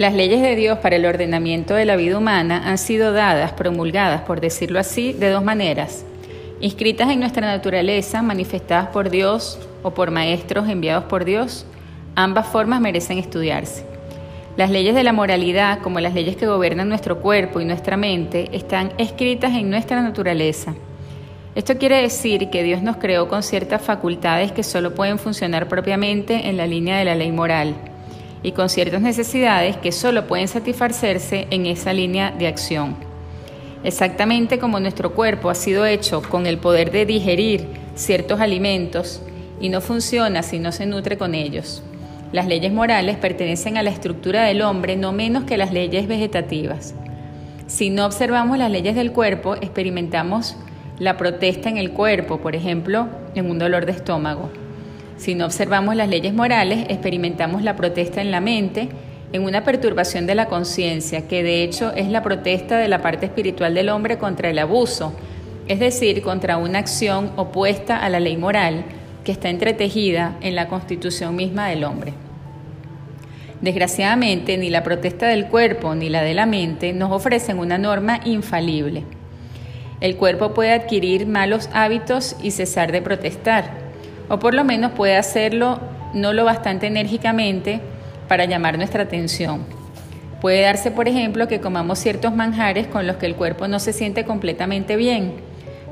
Las leyes de Dios para el ordenamiento de la vida humana han sido dadas, promulgadas, por decirlo así, de dos maneras. Inscritas en nuestra naturaleza, manifestadas por Dios o por maestros enviados por Dios, ambas formas merecen estudiarse. Las leyes de la moralidad, como las leyes que gobiernan nuestro cuerpo y nuestra mente, están escritas en nuestra naturaleza. Esto quiere decir que Dios nos creó con ciertas facultades que solo pueden funcionar propiamente en la línea de la ley moral y con ciertas necesidades que solo pueden satisfacerse en esa línea de acción. Exactamente como nuestro cuerpo ha sido hecho con el poder de digerir ciertos alimentos y no funciona si no se nutre con ellos. Las leyes morales pertenecen a la estructura del hombre no menos que las leyes vegetativas. Si no observamos las leyes del cuerpo, experimentamos la protesta en el cuerpo, por ejemplo, en un dolor de estómago. Si no observamos las leyes morales, experimentamos la protesta en la mente, en una perturbación de la conciencia, que de hecho es la protesta de la parte espiritual del hombre contra el abuso, es decir, contra una acción opuesta a la ley moral que está entretejida en la constitución misma del hombre. Desgraciadamente, ni la protesta del cuerpo ni la de la mente nos ofrecen una norma infalible. El cuerpo puede adquirir malos hábitos y cesar de protestar o por lo menos puede hacerlo no lo bastante enérgicamente para llamar nuestra atención. Puede darse, por ejemplo, que comamos ciertos manjares con los que el cuerpo no se siente completamente bien,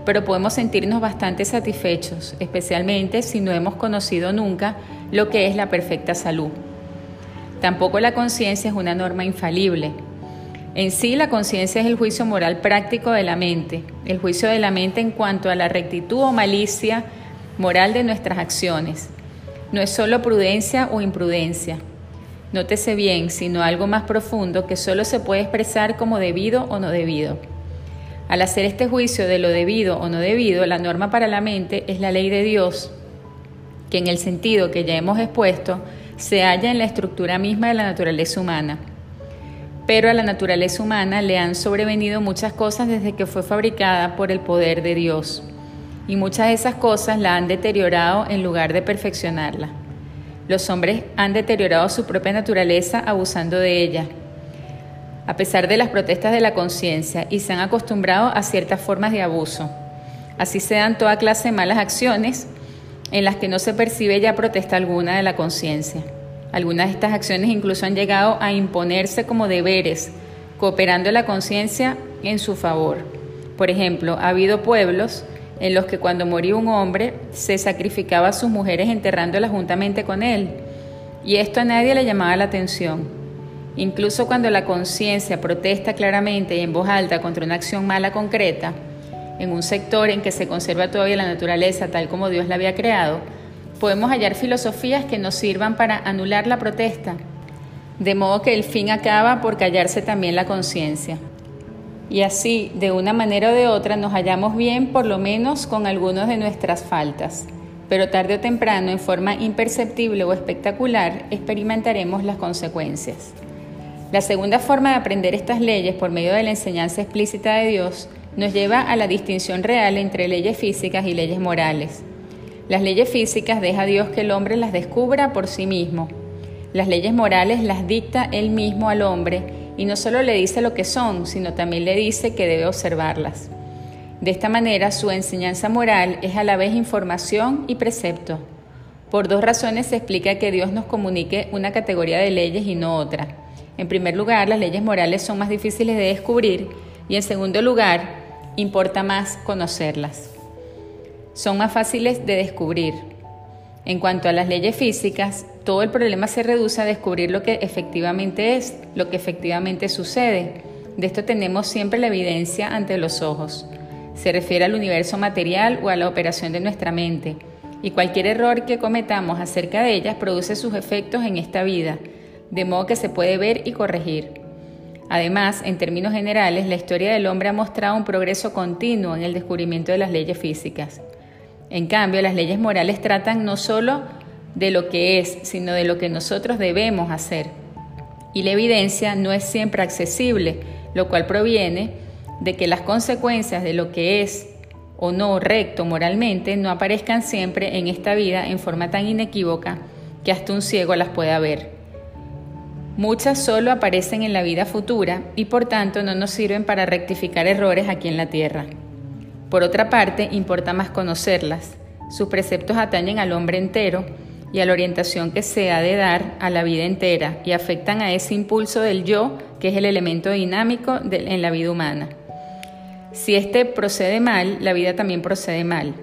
pero podemos sentirnos bastante satisfechos, especialmente si no hemos conocido nunca lo que es la perfecta salud. Tampoco la conciencia es una norma infalible. En sí, la conciencia es el juicio moral práctico de la mente, el juicio de la mente en cuanto a la rectitud o malicia moral de nuestras acciones. No es solo prudencia o imprudencia. Nótese bien, sino algo más profundo que solo se puede expresar como debido o no debido. Al hacer este juicio de lo debido o no debido, la norma para la mente es la ley de Dios, que en el sentido que ya hemos expuesto, se halla en la estructura misma de la naturaleza humana. Pero a la naturaleza humana le han sobrevenido muchas cosas desde que fue fabricada por el poder de Dios y muchas de esas cosas la han deteriorado en lugar de perfeccionarla. Los hombres han deteriorado su propia naturaleza abusando de ella, a pesar de las protestas de la conciencia, y se han acostumbrado a ciertas formas de abuso. Así se dan toda clase de malas acciones en las que no se percibe ya protesta alguna de la conciencia. Algunas de estas acciones incluso han llegado a imponerse como deberes, cooperando la conciencia en su favor. Por ejemplo, ha habido pueblos en los que cuando moría un hombre se sacrificaba a sus mujeres enterrándolas juntamente con él. Y esto a nadie le llamaba la atención. Incluso cuando la conciencia protesta claramente y en voz alta contra una acción mala concreta, en un sector en que se conserva todavía la naturaleza tal como Dios la había creado, podemos hallar filosofías que nos sirvan para anular la protesta, de modo que el fin acaba por callarse también la conciencia y así, de una manera o de otra, nos hallamos bien por lo menos con algunas de nuestras faltas, pero tarde o temprano, en forma imperceptible o espectacular, experimentaremos las consecuencias. La segunda forma de aprender estas leyes por medio de la enseñanza explícita de Dios nos lleva a la distinción real entre leyes físicas y leyes morales. Las leyes físicas deja Dios que el hombre las descubra por sí mismo. Las leyes morales las dicta Él mismo al hombre y no solo le dice lo que son, sino también le dice que debe observarlas. De esta manera, su enseñanza moral es a la vez información y precepto. Por dos razones se explica que Dios nos comunique una categoría de leyes y no otra. En primer lugar, las leyes morales son más difíciles de descubrir y en segundo lugar, importa más conocerlas. Son más fáciles de descubrir. En cuanto a las leyes físicas, todo el problema se reduce a descubrir lo que efectivamente es, lo que efectivamente sucede. De esto tenemos siempre la evidencia ante los ojos. Se refiere al universo material o a la operación de nuestra mente. Y cualquier error que cometamos acerca de ellas produce sus efectos en esta vida, de modo que se puede ver y corregir. Además, en términos generales, la historia del hombre ha mostrado un progreso continuo en el descubrimiento de las leyes físicas. En cambio, las leyes morales tratan no solo de lo que es, sino de lo que nosotros debemos hacer. Y la evidencia no es siempre accesible, lo cual proviene de que las consecuencias de lo que es o no recto moralmente no aparezcan siempre en esta vida en forma tan inequívoca que hasta un ciego las pueda ver. Muchas solo aparecen en la vida futura y por tanto no nos sirven para rectificar errores aquí en la tierra. Por otra parte, importa más conocerlas. Sus preceptos atañen al hombre entero y a la orientación que se ha de dar a la vida entera y afectan a ese impulso del yo, que es el elemento dinámico en la vida humana. Si éste procede mal, la vida también procede mal.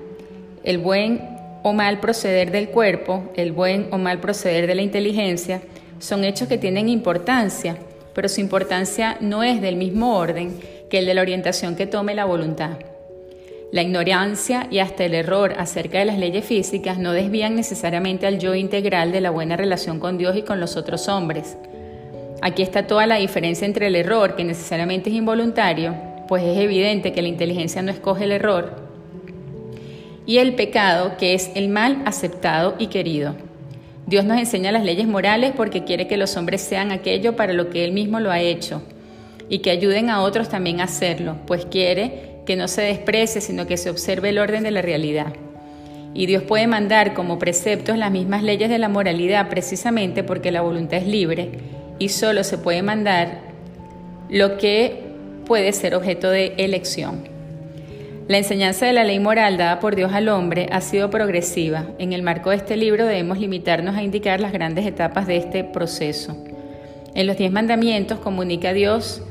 El buen o mal proceder del cuerpo, el buen o mal proceder de la inteligencia, son hechos que tienen importancia, pero su importancia no es del mismo orden que el de la orientación que tome la voluntad. La ignorancia y hasta el error acerca de las leyes físicas no desvían necesariamente al yo integral de la buena relación con Dios y con los otros hombres. Aquí está toda la diferencia entre el error, que necesariamente es involuntario, pues es evidente que la inteligencia no escoge el error, y el pecado, que es el mal aceptado y querido. Dios nos enseña las leyes morales porque quiere que los hombres sean aquello para lo que Él mismo lo ha hecho y que ayuden a otros también a hacerlo, pues quiere que no se desprecie, sino que se observe el orden de la realidad. Y Dios puede mandar como preceptos las mismas leyes de la moralidad precisamente porque la voluntad es libre y solo se puede mandar lo que puede ser objeto de elección. La enseñanza de la ley moral dada por Dios al hombre ha sido progresiva. En el marco de este libro debemos limitarnos a indicar las grandes etapas de este proceso. En los diez mandamientos comunica Dios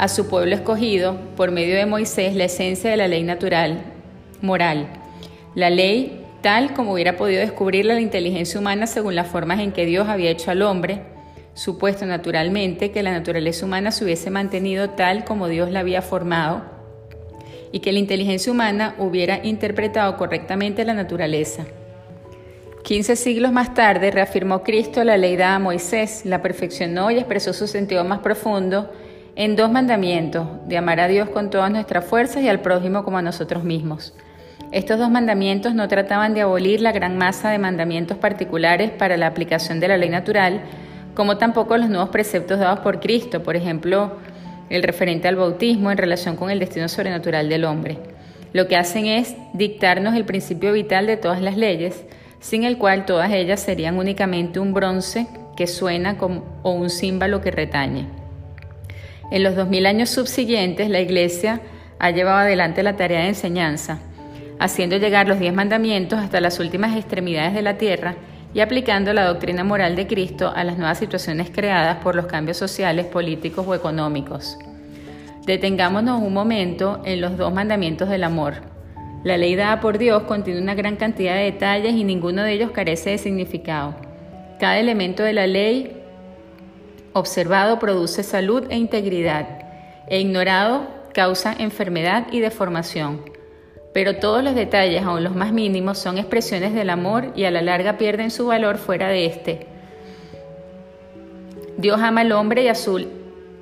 a su pueblo escogido, por medio de Moisés, la esencia de la ley natural, moral. La ley tal como hubiera podido descubrirla la inteligencia humana según las formas en que Dios había hecho al hombre, supuesto naturalmente que la naturaleza humana se hubiese mantenido tal como Dios la había formado y que la inteligencia humana hubiera interpretado correctamente la naturaleza. Quince siglos más tarde reafirmó Cristo la ley dada a Moisés, la perfeccionó y expresó su sentido más profundo en dos mandamientos, de amar a Dios con todas nuestras fuerzas y al prójimo como a nosotros mismos. Estos dos mandamientos no trataban de abolir la gran masa de mandamientos particulares para la aplicación de la ley natural, como tampoco los nuevos preceptos dados por Cristo, por ejemplo, el referente al bautismo en relación con el destino sobrenatural del hombre. Lo que hacen es dictarnos el principio vital de todas las leyes, sin el cual todas ellas serían únicamente un bronce que suena o un címbalo que retañe. En los dos mil años subsiguientes, la Iglesia ha llevado adelante la tarea de enseñanza, haciendo llegar los diez mandamientos hasta las últimas extremidades de la tierra y aplicando la doctrina moral de Cristo a las nuevas situaciones creadas por los cambios sociales, políticos o económicos. Detengámonos un momento en los dos mandamientos del amor. La ley dada por Dios contiene una gran cantidad de detalles y ninguno de ellos carece de significado. Cada elemento de la ley observado produce salud e integridad, e ignorado causa enfermedad y deformación. Pero todos los detalles, aun los más mínimos, son expresiones del amor y a la larga pierden su valor fuera de éste. Dios ama al hombre y, a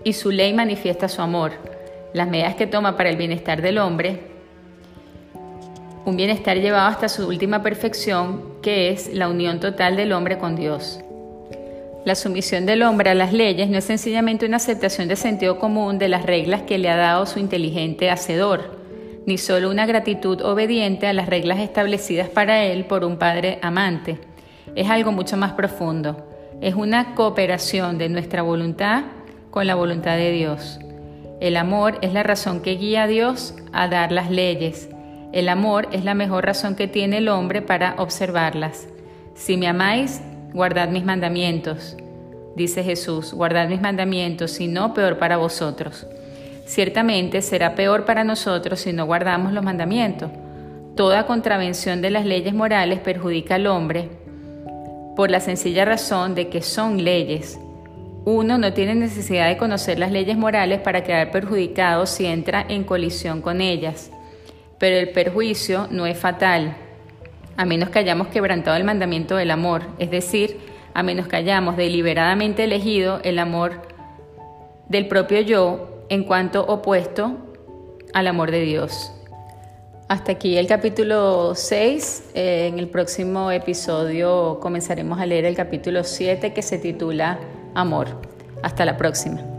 y su ley manifiesta su amor. Las medidas que toma para el bienestar del hombre, un bienestar llevado hasta su última perfección, que es la unión total del hombre con Dios. La sumisión del hombre a las leyes no es sencillamente una aceptación de sentido común de las reglas que le ha dado su inteligente hacedor ni solo una gratitud obediente a las reglas establecidas para él por un padre amante. Es algo mucho más profundo. Es una cooperación de nuestra voluntad con la voluntad de Dios. El amor es la razón que guía a Dios a dar las leyes. El amor es la mejor razón que tiene el hombre para observarlas. Si me amáis, guardad mis mandamientos. Dice Jesús, guardad mis mandamientos, si no, peor para vosotros. Ciertamente será peor para nosotros si no guardamos los mandamientos. Toda contravención de las leyes morales perjudica al hombre por la sencilla razón de que son leyes. Uno no tiene necesidad de conocer las leyes morales para quedar perjudicado si entra en colisión con ellas. Pero el perjuicio no es fatal, a menos que hayamos quebrantado el mandamiento del amor, es decir, a menos que hayamos deliberadamente elegido el amor del propio yo en cuanto opuesto al amor de Dios. Hasta aquí el capítulo 6. en el próximo episodio comenzaremos a leer el capítulo 7 que se titula Amor. Hasta la próxima.